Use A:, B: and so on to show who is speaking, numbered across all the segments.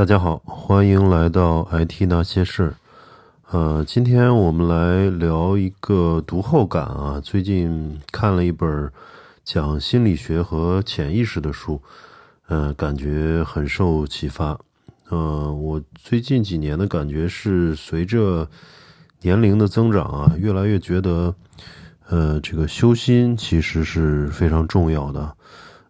A: 大家好，欢迎来到 IT 那些事。呃，今天我们来聊一个读后感啊。最近看了一本讲心理学和潜意识的书，呃，感觉很受启发。呃，我最近几年的感觉是，随着年龄的增长啊，越来越觉得，呃，这个修心其实是非常重要的。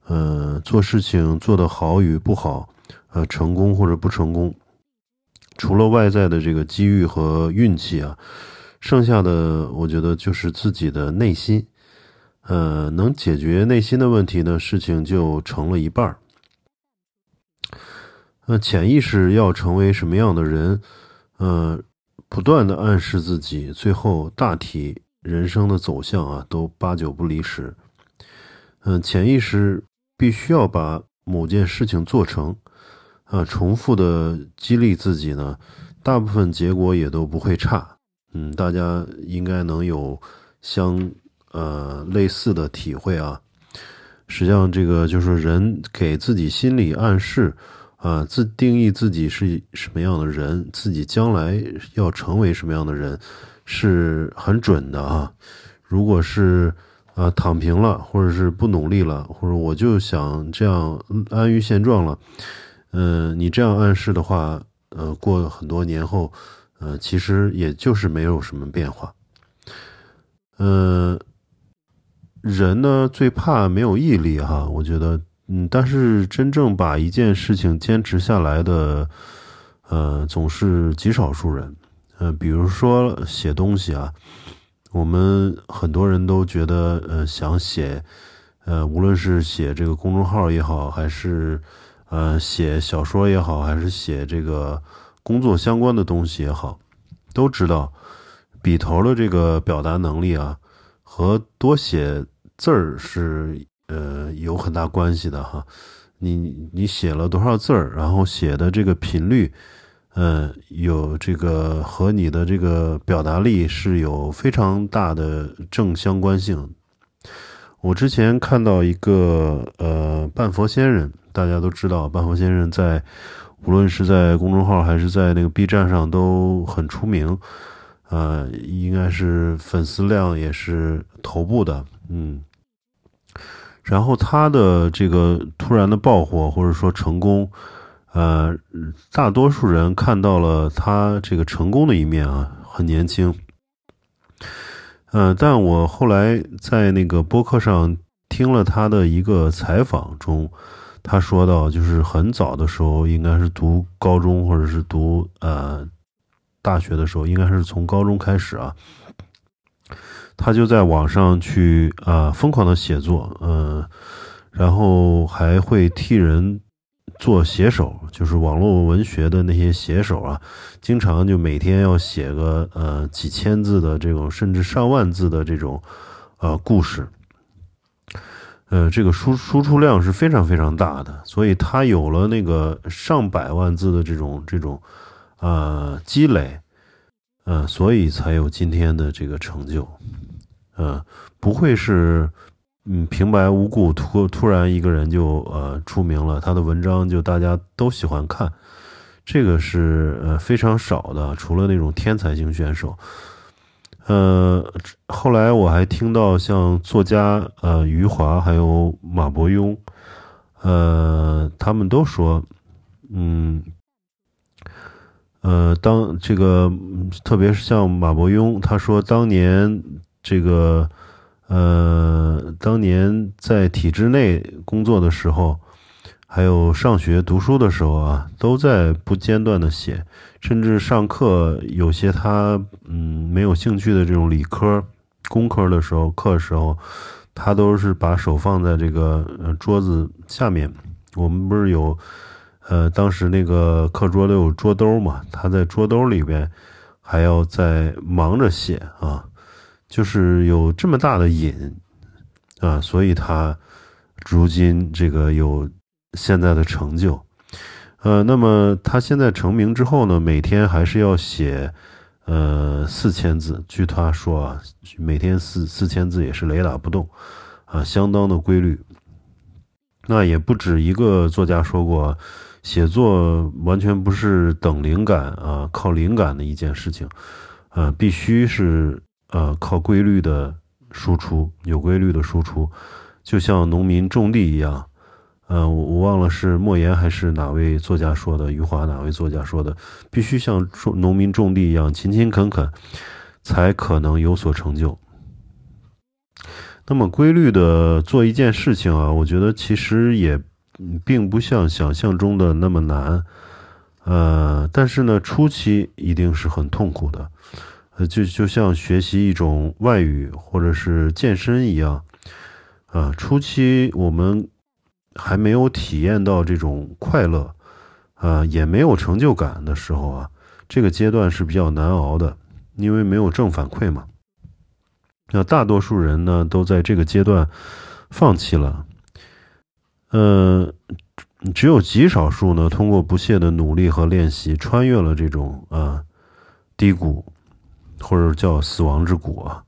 A: 呃，做事情做得好与不好。呃，成功或者不成功，除了外在的这个机遇和运气啊，剩下的我觉得就是自己的内心。呃，能解决内心的问题呢，事情就成了一半儿。那潜意识要成为什么样的人？呃，不断的暗示自己，最后大体人生的走向啊，都八九不离十。嗯，潜意识必须要把某件事情做成。啊，重复的激励自己呢，大部分结果也都不会差。嗯，大家应该能有相呃类似的体会啊。实际上，这个就是人给自己心理暗示啊，自定义自己是什么样的人，自己将来要成为什么样的人，是很准的啊。如果是啊躺平了，或者是不努力了，或者我就想这样安于现状了。嗯，你这样暗示的话，呃，过很多年后，呃，其实也就是没有什么变化。嗯，人呢最怕没有毅力哈，我觉得，嗯，但是真正把一件事情坚持下来的，呃，总是极少数人。嗯，比如说写东西啊，我们很多人都觉得，呃，想写，呃，无论是写这个公众号也好，还是。呃，写小说也好，还是写这个工作相关的东西也好，都知道笔头的这个表达能力啊，和多写字儿是呃有很大关系的哈。你你写了多少字儿，然后写的这个频率，嗯，有这个和你的这个表达力是有非常大的正相关性。我之前看到一个呃半佛仙人。大家都知道，半佛先生在无论是在公众号还是在那个 B 站上都很出名，呃，应该是粉丝量也是头部的，嗯。然后他的这个突然的爆火或者说成功，呃，大多数人看到了他这个成功的一面啊，很年轻，嗯，但我后来在那个播客上听了他的一个采访中。他说到，就是很早的时候，应该是读高中或者是读呃大学的时候，应该是从高中开始啊，他就在网上去啊疯狂的写作，嗯，然后还会替人做写手，就是网络文学的那些写手啊，经常就每天要写个呃几千字的这种，甚至上万字的这种呃故事。呃，这个输输出量是非常非常大的，所以他有了那个上百万字的这种这种，呃，积累，呃，所以才有今天的这个成就，呃，不会是，嗯，平白无故突突然一个人就呃出名了，他的文章就大家都喜欢看，这个是呃非常少的，除了那种天才型选手。呃，后来我还听到像作家呃余华还有马伯庸，呃，他们都说，嗯，呃，当这个特别是像马伯庸，他说当年这个呃，当年在体制内工作的时候。还有上学读书的时候啊，都在不间断的写，甚至上课有些他嗯没有兴趣的这种理科、工科的时候，课时候，他都是把手放在这个桌子下面。我们不是有呃当时那个课桌都有桌兜嘛，他在桌兜里边还要在忙着写啊，就是有这么大的瘾啊，所以他如今这个有。现在的成就，呃，那么他现在成名之后呢，每天还是要写，呃，四千字。据他说啊，每天四四千字也是雷打不动，啊，相当的规律。那也不止一个作家说过，写作完全不是等灵感啊，靠灵感的一件事情，呃，必须是呃靠规律的输出，有规律的输出，就像农民种地一样。呃，我我忘了是莫言还是哪位作家说的，余华哪位作家说的，必须像种农民种地一样勤勤恳恳，才可能有所成就。那么规律的做一件事情啊，我觉得其实也并不像想象中的那么难，呃，但是呢，初期一定是很痛苦的，呃，就就像学习一种外语或者是健身一样，啊，初期我们。还没有体验到这种快乐，啊，也没有成就感的时候啊，这个阶段是比较难熬的，因为没有正反馈嘛。那大多数人呢，都在这个阶段放弃了，呃，只有极少数呢，通过不懈的努力和练习，穿越了这种啊低谷，或者叫死亡之谷啊，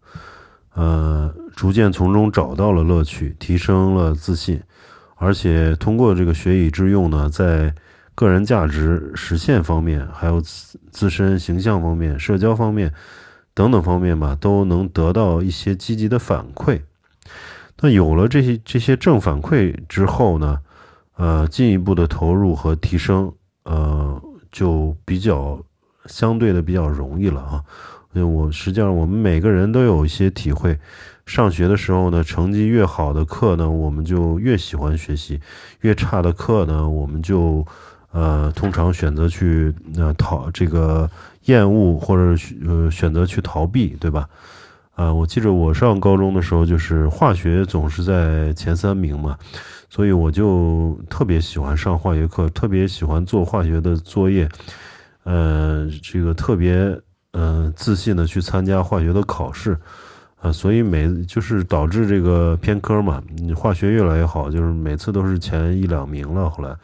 A: 呃，逐渐从中找到了乐趣，提升了自信。而且通过这个学以致用呢，在个人价值实现方面，还有自自身形象方面、社交方面等等方面吧，都能得到一些积极的反馈。那有了这些这些正反馈之后呢，呃，进一步的投入和提升，呃，就比较相对的比较容易了啊。因为我实际上我们每个人都有一些体会。上学的时候呢，成绩越好的课呢，我们就越喜欢学习；越差的课呢，我们就呃通常选择去呃逃这个厌恶或者呃选择去逃避，对吧？啊，我记得我上高中的时候，就是化学总是在前三名嘛，所以我就特别喜欢上化学课，特别喜欢做化学的作业，呃，这个特别嗯自信的去参加化学的考试。啊，所以每就是导致这个偏科嘛，你化学越来越好，就是每次都是前一两名了。后来，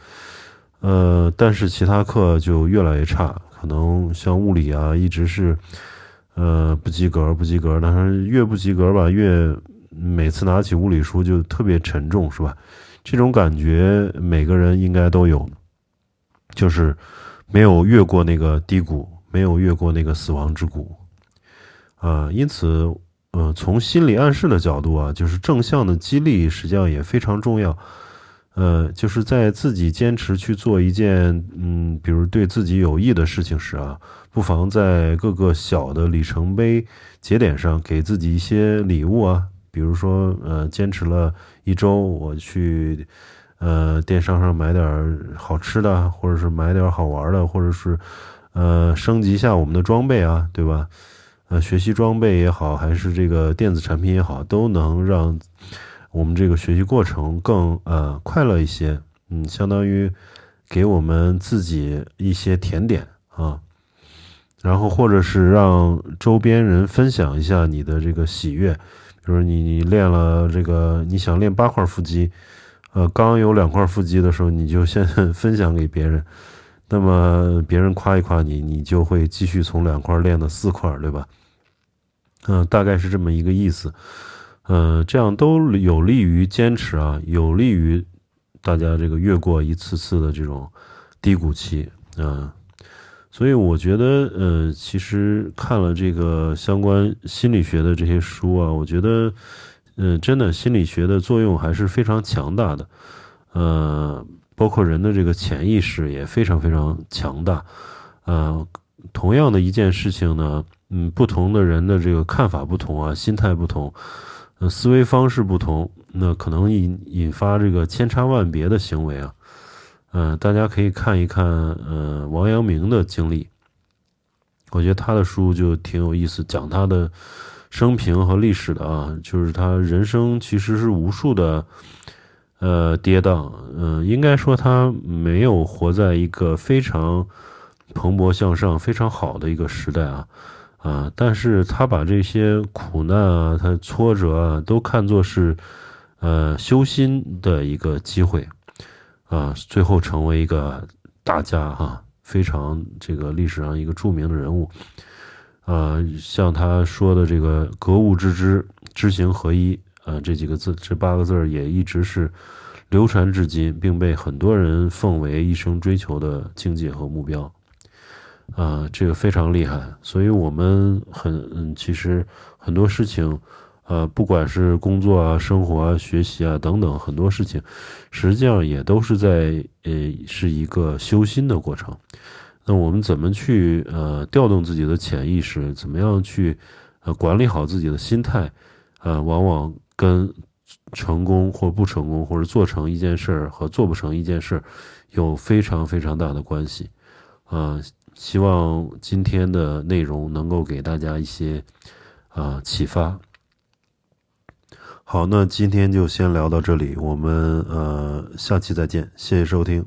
A: 呃，但是其他课就越来越差，可能像物理啊，一直是呃不及格，不及格。但是越不及格吧，越每次拿起物理书就特别沉重，是吧？这种感觉每个人应该都有，就是没有越过那个低谷，没有越过那个死亡之谷啊，因此。嗯，从心理暗示的角度啊，就是正向的激励实际上也非常重要。呃，就是在自己坚持去做一件嗯，比如对自己有益的事情时啊，不妨在各个小的里程碑节点上给自己一些礼物啊。比如说，呃，坚持了一周，我去呃电商上买点好吃的，或者是买点好玩的，或者是呃升级一下我们的装备啊，对吧？呃，学习装备也好，还是这个电子产品也好，都能让我们这个学习过程更呃快乐一些。嗯，相当于给我们自己一些甜点啊，然后或者是让周边人分享一下你的这个喜悦。比如你你练了这个，你想练八块腹肌，呃，刚有两块腹肌的时候，你就先 分享给别人。那么别人夸一夸你，你就会继续从两块练到四块，对吧？嗯，大概是这么一个意思。嗯，这样都有利于坚持啊，有利于大家这个越过一次次的这种低谷期啊。所以我觉得，呃，其实看了这个相关心理学的这些书啊，我觉得，嗯，真的心理学的作用还是非常强大的。呃。包括人的这个潜意识也非常非常强大，呃，同样的一件事情呢，嗯，不同的人的这个看法不同啊，心态不同，呃，思维方式不同，那可能引引发这个千差万别的行为啊，嗯，大家可以看一看，呃，王阳明的经历，我觉得他的书就挺有意思，讲他的生平和历史的啊，就是他人生其实是无数的。呃，跌宕，嗯，应该说他没有活在一个非常蓬勃向上、非常好的一个时代啊，啊，但是他把这些苦难啊、他挫折啊，都看作是呃修心的一个机会，啊，最后成为一个大家哈，非常这个历史上一个著名的人物，啊，像他说的这个格物致知、知行合一。啊，这几个字，这八个字也一直是流传至今，并被很多人奉为一生追求的境界和目标。啊，这个非常厉害，所以我们很嗯，其实很多事情，呃，不管是工作啊、生活啊、学习啊等等很多事情，实际上也都是在呃是一个修心的过程。那我们怎么去呃调动自己的潜意识？怎么样去呃管理好自己的心态？呃，往往跟成功或不成功，或者做成一件事儿和做不成一件事儿，有非常非常大的关系。啊。希望今天的内容能够给大家一些啊启发。好，那今天就先聊到这里，我们呃下期再见，谢谢收听。